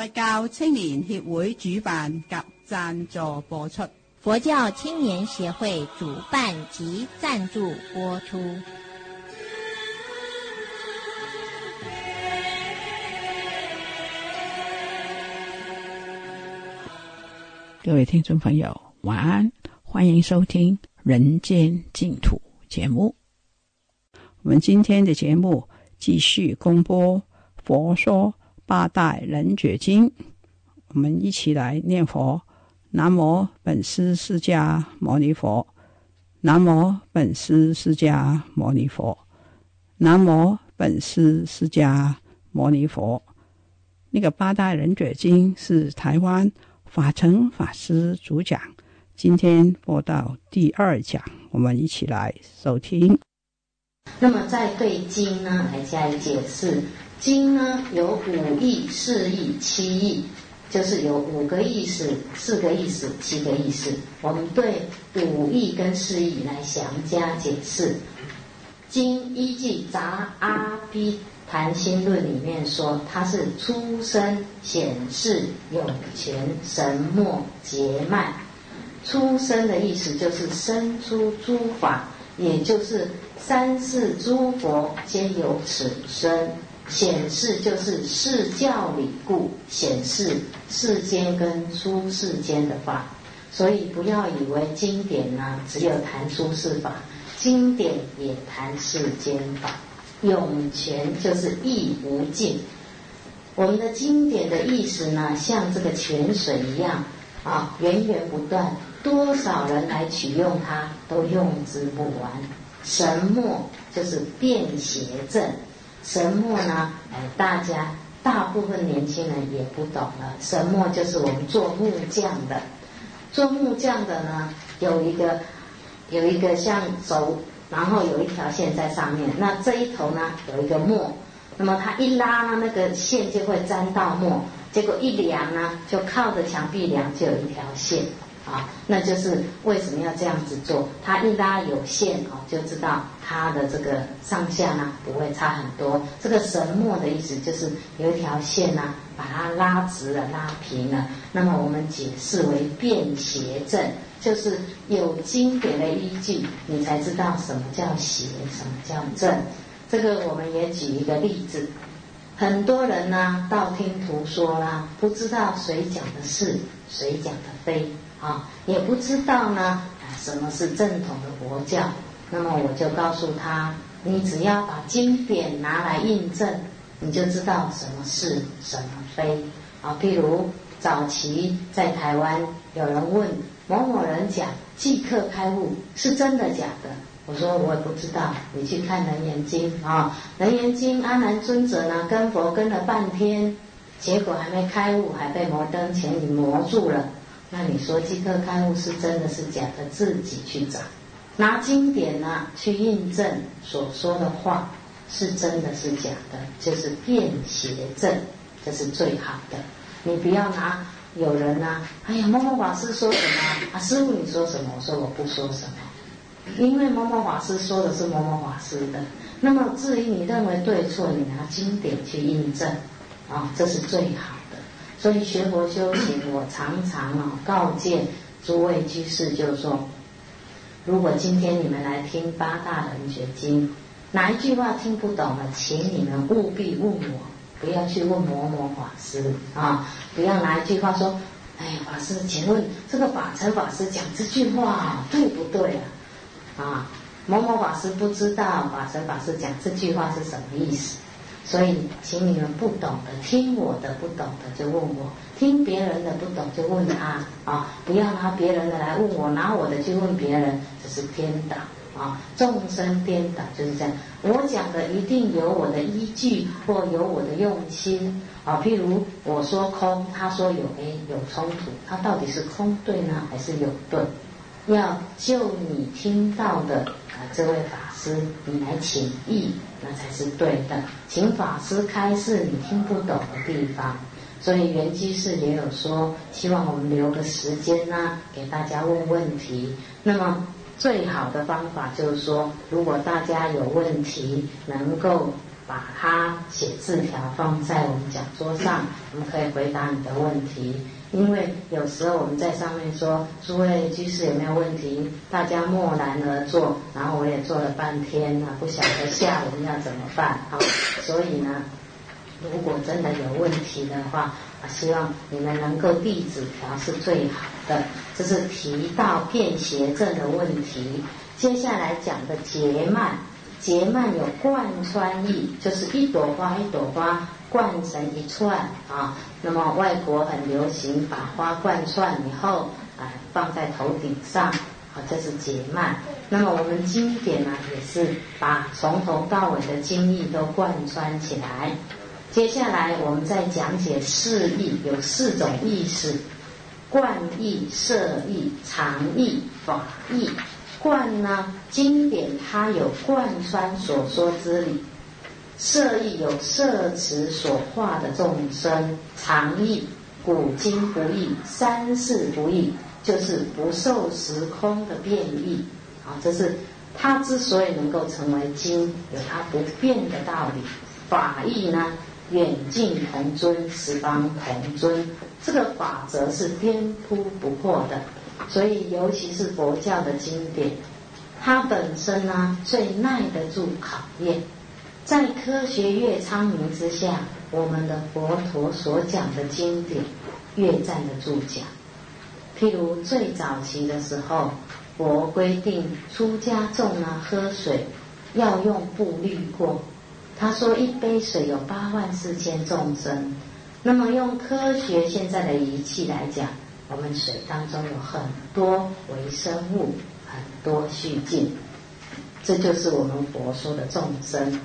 佛教青年协会主办及赞助播出。佛教青年協會主辦及贊助播出。各位听众朋友，晚安，欢迎收听《人间净土》节目。我们今天的节目继续公播。佛說八大人覺經，我们一起来念佛。南无本师释迦牟尼佛，南无本师释迦牟尼佛，南无本师释迦牟尼佛。那个八大人覺經是台湾法成法师主讲，今天播到第二讲，我们一起来收听。那么，在对经呢來加以解釋。经呢有五义、四义、七义，就是有五个意思、四个意思、七个意思。我们对五义跟四义来详加解释。经依据《杂阿毗曇心论》里面说，它是出生、显示、湧泉、神墨、結脈。出生的意思就是生出诸法，也就是三世诸佛皆有此身。显示就是世教理故显示世间跟出世间的法，所以不要以为经典呢只有谈出世法，经典也谈世间法。涌泉就是意无尽，我们的经典的意思呢，像这个泉水一样啊，源源不断，多少人来取用它都用之不完。神墨就是便携证。神墨呢？哎，大家大部分年轻人也不懂了。神墨就是我们做木匠的，做木匠的呢，有一个有一个像轴，然后有一条线在上面。那这一头呢，有一个墨，那么它一拉呢，那个线就会沾到墨，结果一量呢，就靠着墙壁量，就有一条线。啊，那就是为什么要这样子做？它一拉有线啊，就知道它的这个上下呢不会差很多。这个神墨的意思就是有一条线呢，把它拉直了、拉平了。那么我们解释为便邪正，就是有经典的依据，你才知道什么叫邪，什么叫正。这个我们也举一个例子，很多人呢道听途说啦，不知道谁讲的是，谁讲的非。啊，也不知道呢，什么是正统的佛教。那么我就告诉他，你只要把经典拿来印证，你就知道什么是，什么非。啊，譬如早期在台湾，有人问某某人讲即刻开悟是真的假的？我说我也不知道，你去看《楞严经》啊，《楞严经》阿难尊者呢跟佛跟了半天，结果还没开悟，还被摩登伽女魔住了。那你说即刻开悟是真的是假的？自己去找，拿经典呢去印证所说的话是真的是假的，就是辨邪正，这是最好的。你不要拿有人呢、啊，哎呀，某某法师说什么啊？师傅你说什么？我说我不说什么，因为某某法师说的是某某法师的。那么至于你认为对错，你拿经典去印证，啊，这是最好。所以学佛修行，我常常啊告诫诸位居士，就是说，如果今天你们来听八大人觉经，哪一句话听不懂了，请你们务必问我，不要去问某某法师啊，不要拿一句话说，哎，法师，请问这个法成法师讲这句话对不对啊？啊，某某法师不知道法成法师讲这句话是什么意思。所以，请你们不懂的听我的，不懂的就问我；听别人的不懂就问他啊！不要拿别人的来问我，拿我的去问别人，这是颠倒啊！众生颠倒就是这样。我讲的一定有我的依据或有我的用心，啊，譬如我说空，他说有，哎，有冲突，他到底是空对呢，还是有对？要就你听到的啊，这位法师，你来请意，那才是对的。请法师开示你听不懂的地方。所以圆居士也有说，希望我们留个时间呢，给大家问问题。那么最好的方法就是说，如果大家有问题，能够把它写字条放在我们讲桌上，我们可以回答你的问题。因为有时候我们在上面说，诸位居士有没有问题？大家默然而坐，然后我也坐了半天了，不晓得下文要怎么办啊。所以呢。如果真的有问题的话，啊，希望你们能够递纸条是最好的。这是提到便携症的问题。接下来讲的结蔓，结蔓有贯穿意，就是一朵花一朵花贯成一串啊。那么外国很流行把花贯串以后，啊，放在头顶上，啊，这是结蔓。那么我们经典呢，也是把从头到尾的经义都贯穿起来。接下来我们再讲解四义，有四种意思：贯义、摄义、常义、法义。贯呢，经典它有贯穿所说之理；摄义有色词所化的众生；常意，古今不易，三世不易，就是不受时空的变异。啊，这是它之所以能够成为经，有它不变的道理。法义呢？远近同尊，十方同尊，这个法则是颠扑不破的。所以，尤其是佛教的经典，它本身呢最耐得住考验。在科学越昌明之下，我们的佛陀所讲的经典越站得住脚。譬如最早期的时候，佛规定出家众呢喝水要用布滤过。他说：“一杯水有八万四千众生，那么用科学现在的仪器来讲，我们水当中有很多微生物，很多细菌，这就是我们佛说的众生。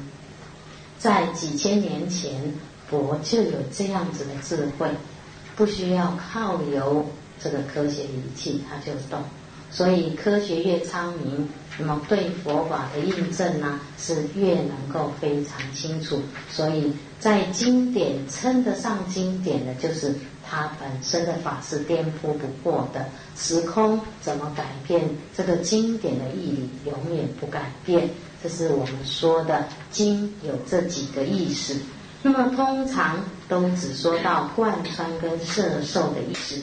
在几千年前，佛就有这样子的智慧，不需要靠由这个科学仪器，它就动。所以科学越昌明。”那么对佛法的印证呢，是越能够非常清楚。所以在经典称得上经典的，就是它本身的法是颠扑不过的。时空怎么改变？这个经典的意义永远不改变。这是我们说的经有这几个意思。那么通常都只说到贯穿跟摄受的意思。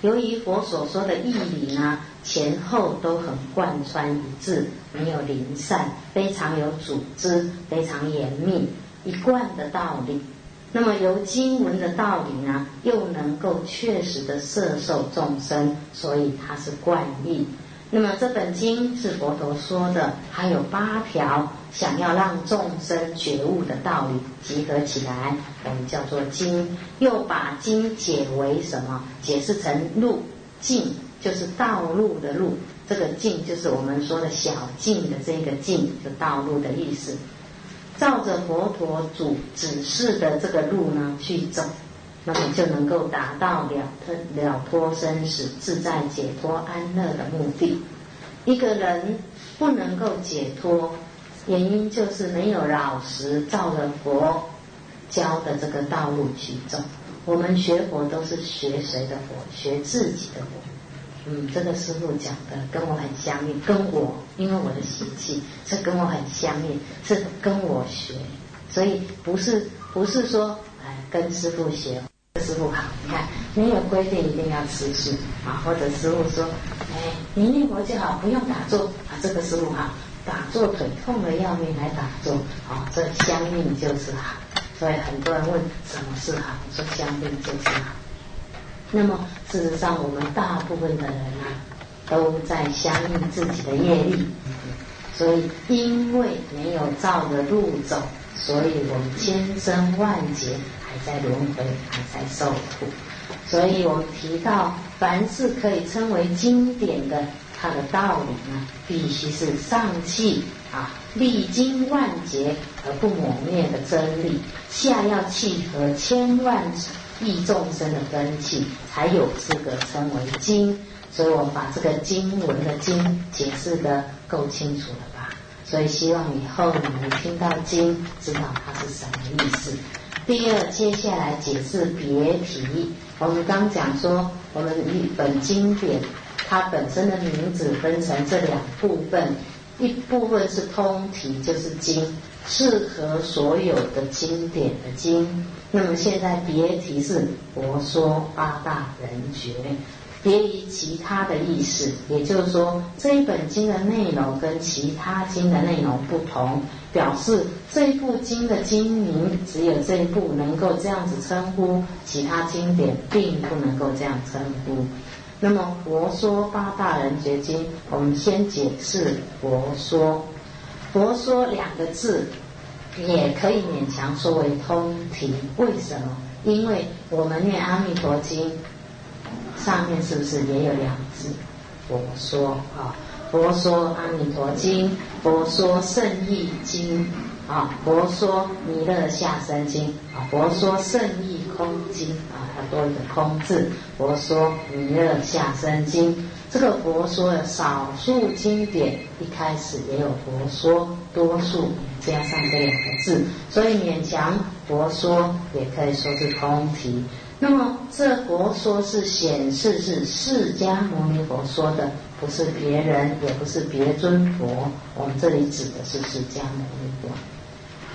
由于佛所说的义理呢？前后都很贯穿一致，没有零散，非常有组织，非常严密，一贯的道理。那么由经文的道理呢，又能够确实的摄受众生，所以它是贯义。那么这本经是佛陀说的，还有八条想要让众生觉悟的道理集合起来，我们叫做经。又把经解为什么？解释成路径。就是道路的路，这个径就是我们说的小径的这个径，就道路的意思。照着佛陀主指示的这个路呢去走，那么就能够达到了脱了脱生死、自在解脱安乐的目的。一个人不能够解脱，原因就是没有老实照着佛教的这个道路去走。我们学佛都是学谁的佛？学自己的佛。嗯，这个师傅讲的跟我很相应，跟我因为我的习气是跟我很相应，是跟我学，所以不是不是说跟师傅学，师傅好，你看没有规定一定要吃素啊，或者师傅说哎你念佛就好，不用打坐。啊，这个师傅好，打坐腿痛的要命来打坐啊，这相应就是好，所以很多人问什么是好，说相应就是好。那么，事实上，我们大部分的人呢，都在相应自己的业力，所以因为没有照着路走，所以我们千生万劫还在轮回，还在受苦。所以我们提到，凡是可以称为经典的，它的道理呢，必须是上气啊，历经万劫而不磨灭的真理，下要契合千万亿众生的根器，才有资格称为经。所以我们把这个经文的经解释的够清楚了吧？所以希望以后你们听到经，知道它是什么意思。第二，接下来解释别题。我们刚讲说，我们一本经典，它本身的名字分成这两部分，一部分是通题，就是经，适合所有的经典的经。那么现在别题是佛说八大人觉。别于其他的意思，也就是说，这一本经的内容跟其他经的内容不同，表示这一部经的经名只有这一部能够这样子称呼，其他经典并不能够这样称呼。那么《佛说八大人觉经》，我们先解释“佛说”。“佛说”两个字，也可以勉强说为通题。为什么？因为我们念《阿弥陀经》。上面是不是也有两字？佛说啊，佛说《阿弥陀经》，佛说《圣意经》啊，佛说《弥勒下生经》啊，佛说《圣意空经》啊，它多一个空字。佛说《弥勒下生经》，这个佛说的少数经典一开始也有佛说，多数加上这两个字，所以勉强佛说也可以说是通题。那么这佛说是显示是释迦牟尼佛说的，不是别人，也不是别尊佛。我们这里指的是释迦牟尼佛。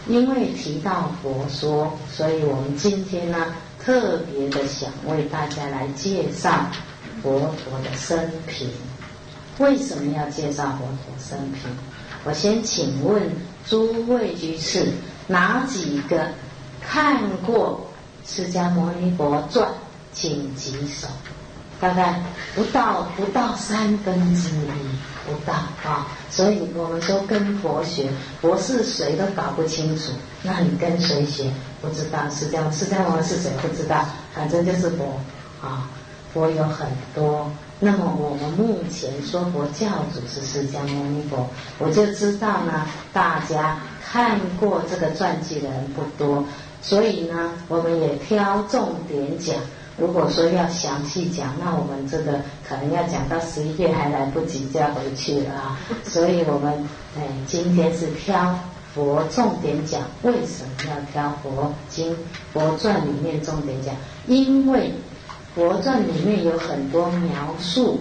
因为提到佛说，所以我们今天呢特别的想为大家来介绍佛陀的生平。为什么要介绍佛陀生平？我先请问诸位居士，哪几个看过？释迦牟尼佛传，请举手。大概不到不到三分之一，不到啊。所以我们说跟佛学，佛是谁都搞不清楚。那你跟谁学？不知道释迦释迦牟尼是谁？不知道，反正就是佛啊。佛有很多。那么我们目前说佛教主是释迦牟尼佛，我就知道呢。大家看过这个传记的人不多。所以呢，我们也挑重点讲。如果说要详细讲，那我们这个可能要讲到十一月还来不及，就要回去了啊。所以我们哎，今天是挑佛重点讲。为什么要挑佛经、佛传里面重点讲？因为佛传里面有很多描述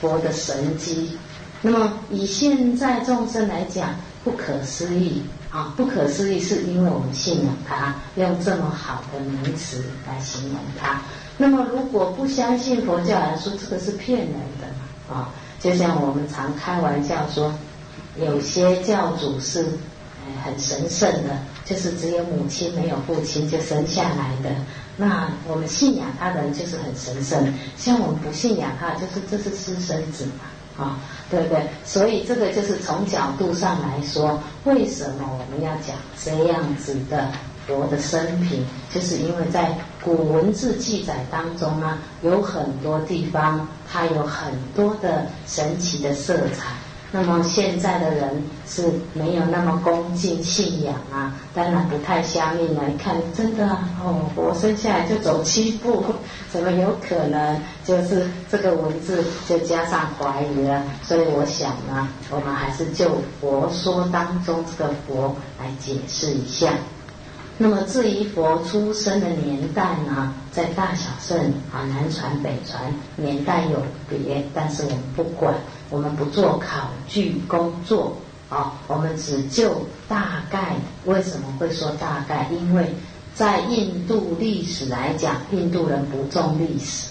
佛的神迹。那么以现在众生来讲，不可思议。啊，不可思议，是因为我们信仰他，用这么好的名词来形容他。那么，如果不相信佛教来说，这个是骗人的啊。就像我们常开玩笑说，有些教主是很神圣的，就是只有母亲没有父亲就生下来的。那我们信仰他的人就是很神圣，像我们不信仰他，就是这是私生子嘛。啊，对不对？所以这个就是从角度上来说，为什么我们要讲这样子的佛的生平？就是因为在古文字记载当中呢，有很多地方它有很多的神奇的色彩。那么现在的人是没有那么恭敬信仰啊，当然不太相信来看，真的哦，我生下来就走七步，怎么有可能？就是这个文字就加上怀疑了。所以我想呢，我们还是就佛说当中这个佛来解释一下。那么至于佛出生的年代呢，在大小圣啊南传北传年代有别，但是我们不管。我们不做考据工作啊，我们只就大概。为什么会说大概？因为在印度历史来讲，印度人不重历史，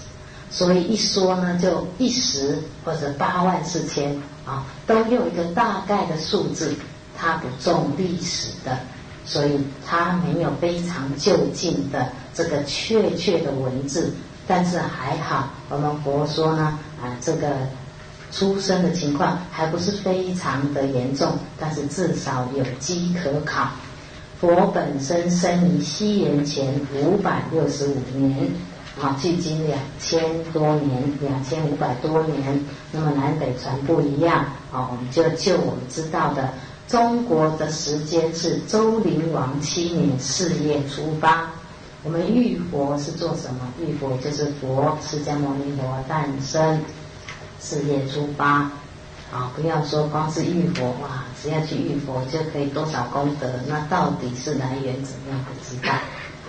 所以一说呢，就一时或者八万四千啊，都用一个大概的数字，他不重历史的，所以他没有非常就近的这个确切的文字。但是还好，我们佛说呢啊，这个。出生的情况还不是非常的严重，但是至少有机可考。佛本身生于西元前五百六十五年，啊，距今两千多年，两千五百多年。那么南北传不一样，啊，我们就就我们知道的，中国的时间是周灵王七年四月初八。我们玉佛是做什么？玉佛就是佛释迦牟尼佛诞生四月初八。啊，不要说光是浴佛哇，只要去浴佛就可以多少功德？那到底是来源怎么样？不知道。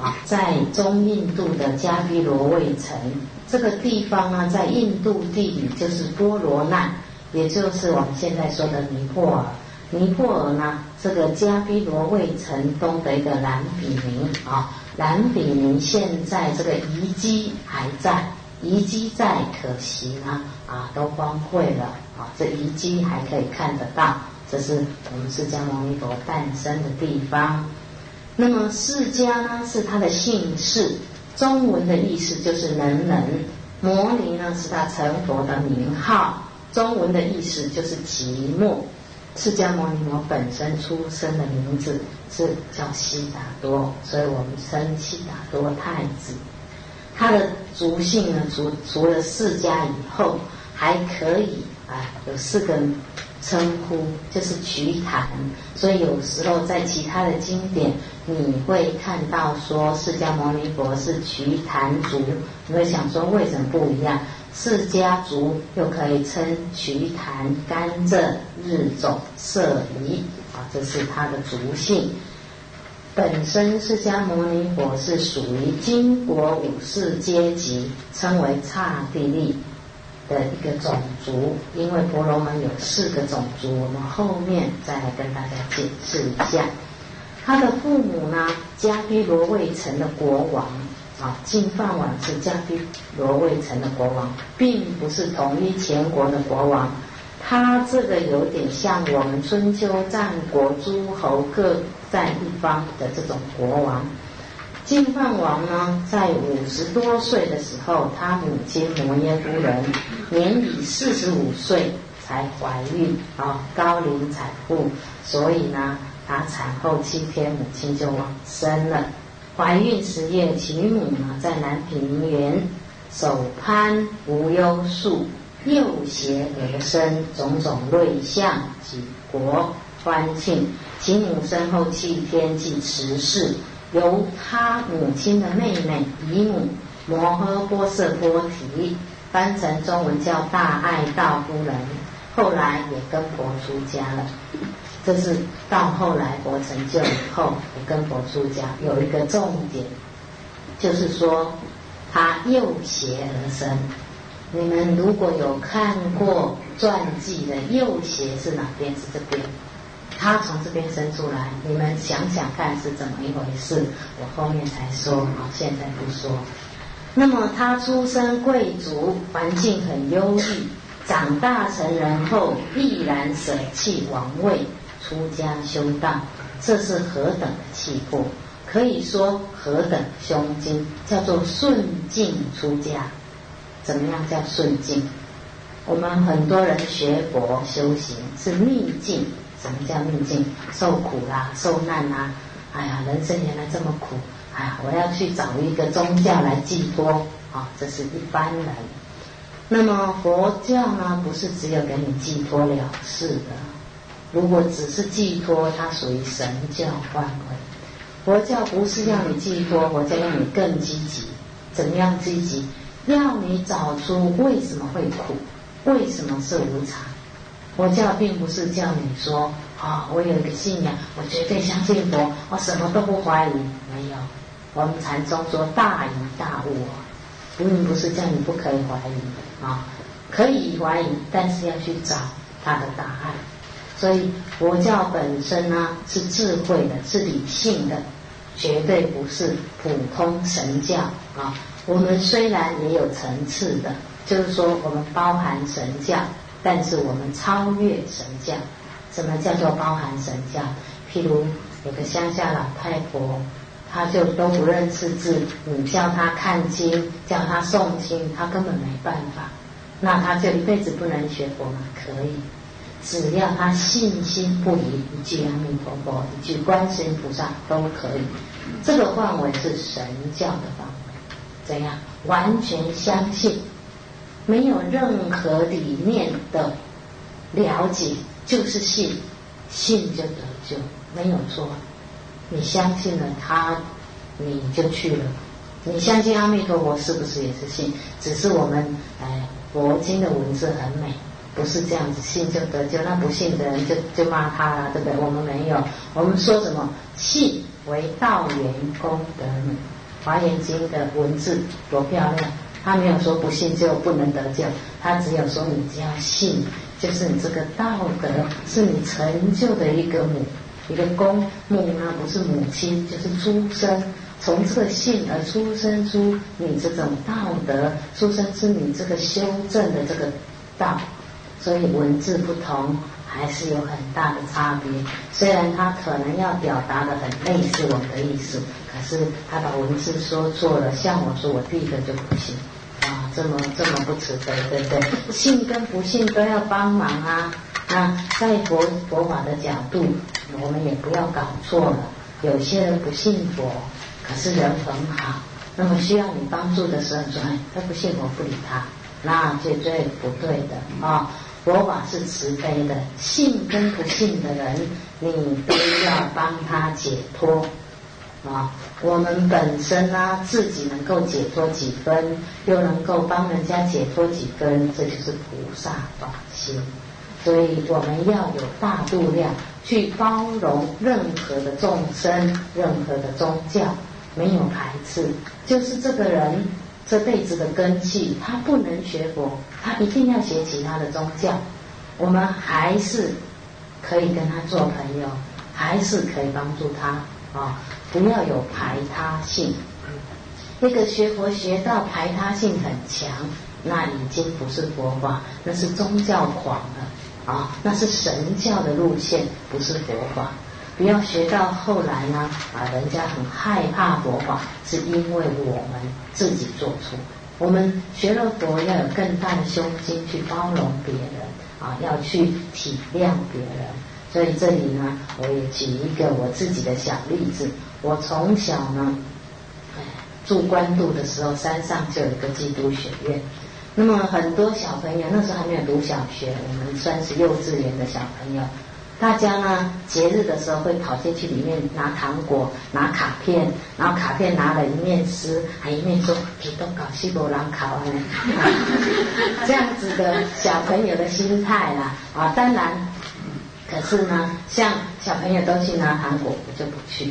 啊，在中印度的迦毗罗卫城这个地方呢，在印度地理就是波罗那，也就是我们现在说的尼泊尔。尼泊尔呢，这个迦毗罗卫城东的一个兰比明啊，兰比明现在这个遗迹还在。遗迹在，可惜呢，啊，都荒废了啊。这遗迹还可以看得到，这是我们释迦牟尼佛诞生的地方。那么释迦呢，是他的姓氏，中文的意思就是能人。摩尼呢，是他成佛的名号，中文的意思就是寂寞。释迦牟尼佛本身出生的名字是叫悉达多，所以我们称悉达多太子。他的族姓呢，除除了释迦以后，还可以啊，有四个称呼，就是瞿昙。所以有时候在其他的经典，你会看到说释迦牟尼佛是瞿昙族，你会想说为什么不一样？释迦族又可以称瞿昙、甘蔗、日种、色夷啊，这是他的族姓。本身释迦牟尼佛是属于金国武士阶级，称为刹帝利的一个种族。因为婆罗门有四个种族，我们后面再来跟大家解释一下。他的父母呢，迦毗罗卫城的国王啊，净饭王是迦毗罗卫城的国王，并不是统一全国的国王。他这个有点像我们春秋战国诸侯各。在一方的这种国王，净饭王呢，在五十多岁的时候，他母亲摩耶夫人年已四十五岁才怀孕啊，高龄产妇，所以呢，他产后七天，母亲就往生了。怀孕十月，其母呢，在南平原手攀无忧树，右胁而生，种种瑞相举国。欢庆，其母身后七天即辞世，由他母亲的妹妹姨母摩诃波瑟波提，翻成中文叫大爱道夫人，后来也跟佛出家了。这是到后来佛成就以后也跟佛出家，有一个重点，就是说他右胁而生。你们如果有看过传记的，右胁是哪边？是这边。他从这边生出来，你们想想看是怎么一回事？我后面才说，啊，现在不说。那么他出身贵族，环境很优异，长大成人后毅然舍弃王位，出家修道，这是何等的气魄？可以说何等胸襟，叫做顺境出家。怎么样叫顺境？我们很多人学佛修行是逆境。什么叫逆境？受苦啦，受难啦！哎呀，人生原来这么苦！哎呀，我要去找一个宗教来寄托啊！这是一般人。那么佛教呢，不是只有给你寄托了事的。如果只是寄托，它属于神教范围。佛教不是要你寄托，佛教要你更积极。怎么样积极？要你找出为什么会苦，为什么是无常。佛教并不是叫你说啊，我有一个信仰，我绝对相信佛，我什么都不怀疑。没有，我们禅宗说大疑大悟，并不是叫你不可以怀疑啊，可以怀疑，但是要去找他的答案。所以佛教本身呢是智慧的，是理性的，绝对不是普通神教啊。我们虽然也有层次的，就是说我们包含神教。但是我们超越神教，什么叫做包含神教？譬如有个乡下老太婆，她就都不认识字，你叫她看经，叫她诵经，她根本没办法。那她就一辈子不能学佛吗？可以，只要她信心不移，一句阿弥陀佛，一句观世音菩萨都可以。这个范围是神教的范围，怎样？完全相信。没有任何理念的了解，就是信，信就得救，没有错。你相信了他，你就去了。你相信阿弥陀佛是不是也是信？只是我们哎，佛经的文字很美，不是这样子，信就得救。那不信的人就就骂他了，对不对？我们没有，我们说什么？信为道源功德。华严经的文字多漂亮，他没有说不信就不能得救，他只有说你只要信，就是你这个道德是你成就的一个母，一个公母呢，不是母亲，就是出生。从这个信而出生出你这种道德，出生出你这个修正的这个道，所以文字不同，还是有很大的差别。虽然他可能要表达的很类似我们的意思，可是他把文字说错了。像我说，我第一个就不信，这么这么不慈悲，对不对？信跟不信都要帮忙啊。那在佛佛法的角度，我们也不要搞错了。有些人不信佛。可是人很好，那么需要你帮助的时候，说哎，他不信我不理他，那绝对不对的啊！佛法是慈悲的，信跟不信的人，你都要帮他解脱啊！我们本身呢，自己能够解脱几分，又能够帮人家解脱几分，这就是菩萨法心。所以我们要有大度量，去包容任何的众生，任何的宗教。没有排斥，就是这个人这辈子的根气，他不能学佛，他一定要学其他的宗教。我们还是可以跟他做朋友，还是可以帮助他啊！不要有排他性。那个学佛学到排他性很强，那已经不是佛法，那是宗教狂了啊！那是神教的路线，不是佛法。不要学到后来呢，啊，人家很害怕佛法，是因为我们自己做错。我们学了佛，要有更大的胸襟去包容别人，啊，要去体谅别人。所以这里呢，我也举一个我自己的小例子。我从小呢，住关渡的时候，山上就有一个基督学院。那么很多小朋友那时候还没有读小学，我们算是幼稚园的小朋友。大家呢，节日的时候会跑进去里面拿糖果、拿卡片，然后卡片拿了一面诗，还一面说“给都搞西伯兰考啊”，这样子的小朋友的心态啦啊，当然，可是呢，像小朋友都去拿糖果，我就不去。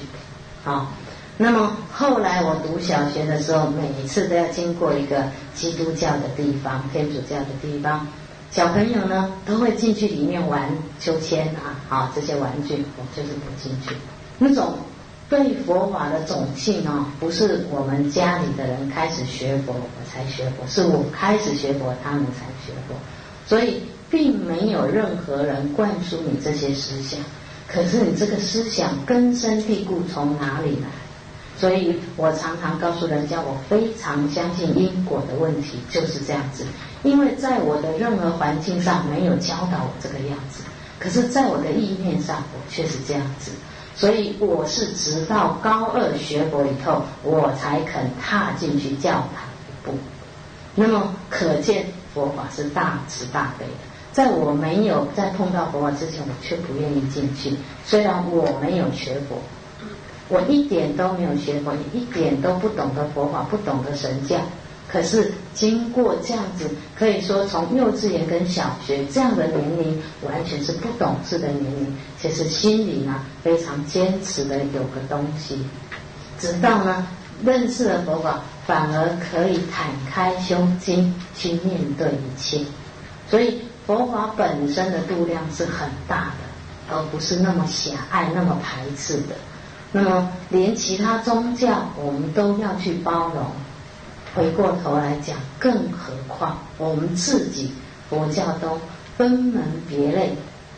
好，那么后来我读小学的时候，每一次都要经过一个基督教的地方、天主教的地方。小朋友呢，都会进去里面玩秋千啊，好这些玩具，我就是不进去。那种对佛法的种性啊，不是我们家里的人开始学佛我才学佛，是我开始学佛，他们才学佛。所以并没有任何人灌输你这些思想，可是你这个思想根深蒂固从哪里来？所以我常常告诉人家，我非常相信因果的问题就是这样子。因为在我的任何环境上没有教导我这个样子，可是在我的意念上我却是这样子，所以我是直到高二学佛以后，我才肯踏进去教堂一步。那么可见佛法是大慈大悲的，在我没有在碰到佛法之前，我却不愿意进去。虽然我没有学佛，我一点都没有学佛，一点都不懂得佛法，不懂得神教。可是经过这样子，可以说从幼稚园跟小学这样的年龄，完全是不懂事的年龄，其实心里呢非常坚持的有个东西，直到呢认识了佛法，反而可以坦开胸襟去面对一切。所以佛法本身的度量是很大的，而不是那么狭隘、那么排斥的。那么连其他宗教，我们都要去包容。回过头来讲，更何况我们自己佛教都分门别类，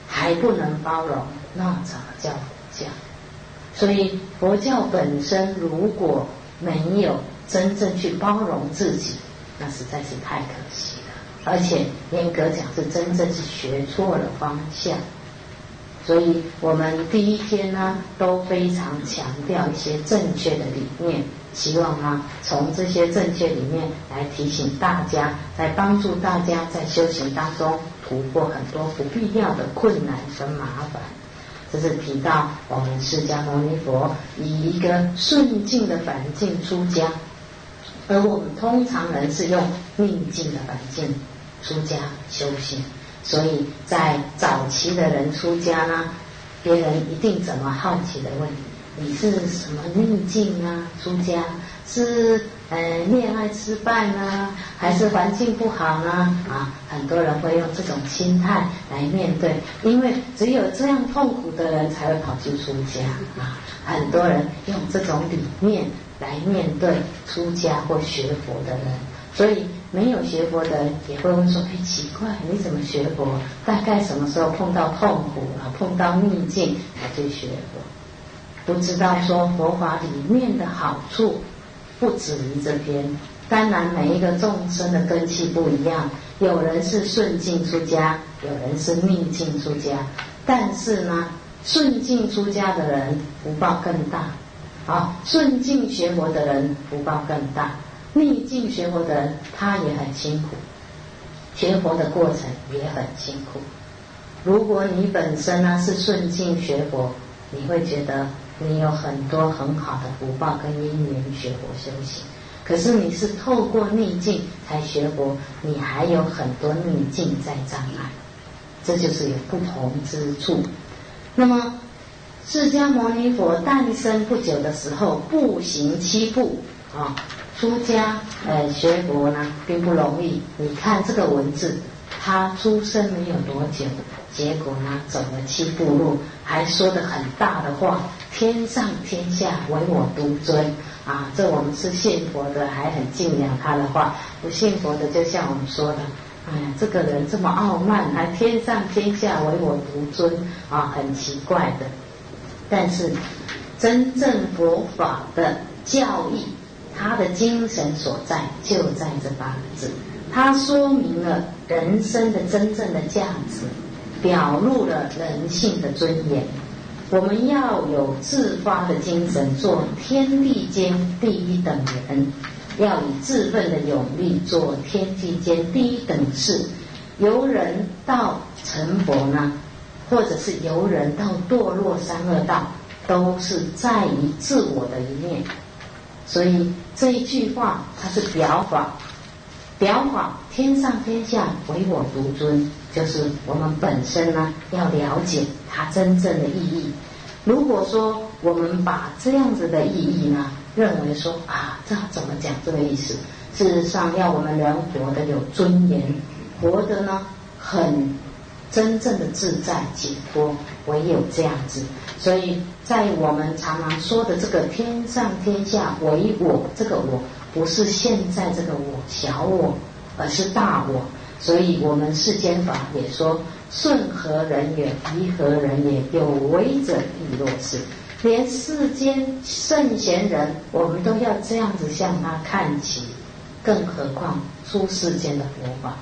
还不能包容，那怎么叫佛教？所以佛教本身如果没有真正去包容自己，那实在是太可惜。而且严格讲，是真正是学错了方向。所以我们第一天呢，都非常强调一些正确的理念。希望呢，从这些正确里面来提醒大家，来帮助大家在修行当中突破很多不必要的困难和麻烦。这是提到我们释迦牟尼佛以一个顺境的环境出家，而我们通常人是用逆境的环境出家修行，所以在早期的人出家呢，别人一定怎么好奇的问你是什么逆境啊？出家是呃恋爱失败呢，还是环境不好呢？啊，很多人会用这种心态来面对，因为只有这样痛苦的人才会跑去出家啊。很多人用这种理念来面对出家或学佛的人，所以没有学佛的人也会问说：哎，奇怪，你怎么学佛？大概什么时候碰到痛苦啊？碰到逆境才去学佛？不知道说佛法里面的好处不止于这边。当然，每一个众生的根器不一样，有人是顺境出家，有人是逆境出家。但是呢，顺境出家的人福报更大，啊，顺境学佛的人福报更大，逆境学佛的人他也很辛苦，学佛的过程也很辛苦。如果你本身呢是顺境学佛，你会觉得。你有很多很好的福报跟因缘学佛修行，可是你是透过逆境才学佛，你还有很多逆境在障碍，这就是有不同之处。那么，释迦牟尼佛诞生不久的时候，步行七步啊，出家呃学佛呢并不容易。你看这个文字，他出生没有多久。结果呢，走了七步路，还说的很大的话，天上天下唯我独尊啊！这我们是信佛的，还很敬仰他的话；不信佛的，就像我们说的，哎呀，这个人这么傲慢，还天上天下唯我独尊啊，很奇怪的。但是，真正佛法的教义，他的精神所在就在这八个字，它说明了人生的真正的价值。表露了人性的尊严。我们要有自发的精神，做天地间第一等人；要以自奋的勇力，做天地间第一等事。由人到成佛呢，或者是由人到堕落三恶道，都是在于自我的一面。所以这一句话，它是表法。表法天上天下唯我独尊，就是我们本身呢要了解它真正的意义。如果说我们把这样子的意义呢，认为说啊，这怎么讲这个意思？事实上，要我们人活得有尊严，活得呢很真正的自在解脱，唯有这样子。所以在我们常常说的这个天上天下唯我这个我。不是现在这个我小我，而是大我。所以我们世间法也说：顺何人也？离何人也？有为者亦若是。连世间圣贤人，我们都要这样子向他看齐，更何况出世间的佛法？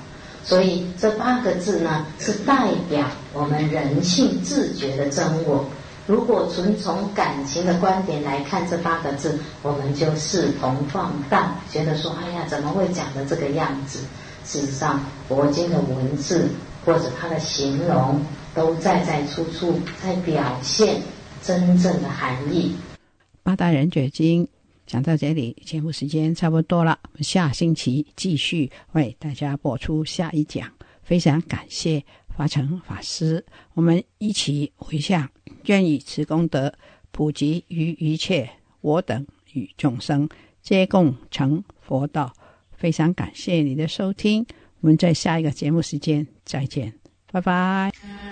所以这八个字呢，是代表我们人性自觉的真我。如果纯从感情的观点来看这八个字，我们就视同放荡，觉得说：“哎呀，怎么会讲的这个样子？”事实上，佛经的文字或者它的形容，都在在处处在表现真正的含义。八大人觉经讲到这里，节目时间差不多了，我们下星期继续为大家播出下一讲。非常感谢。法成法师，我们一起回向，愿以此功德普及于一切我等与众生，皆共成佛道。非常感谢你的收听，我们在下一个节目时间再见，拜拜。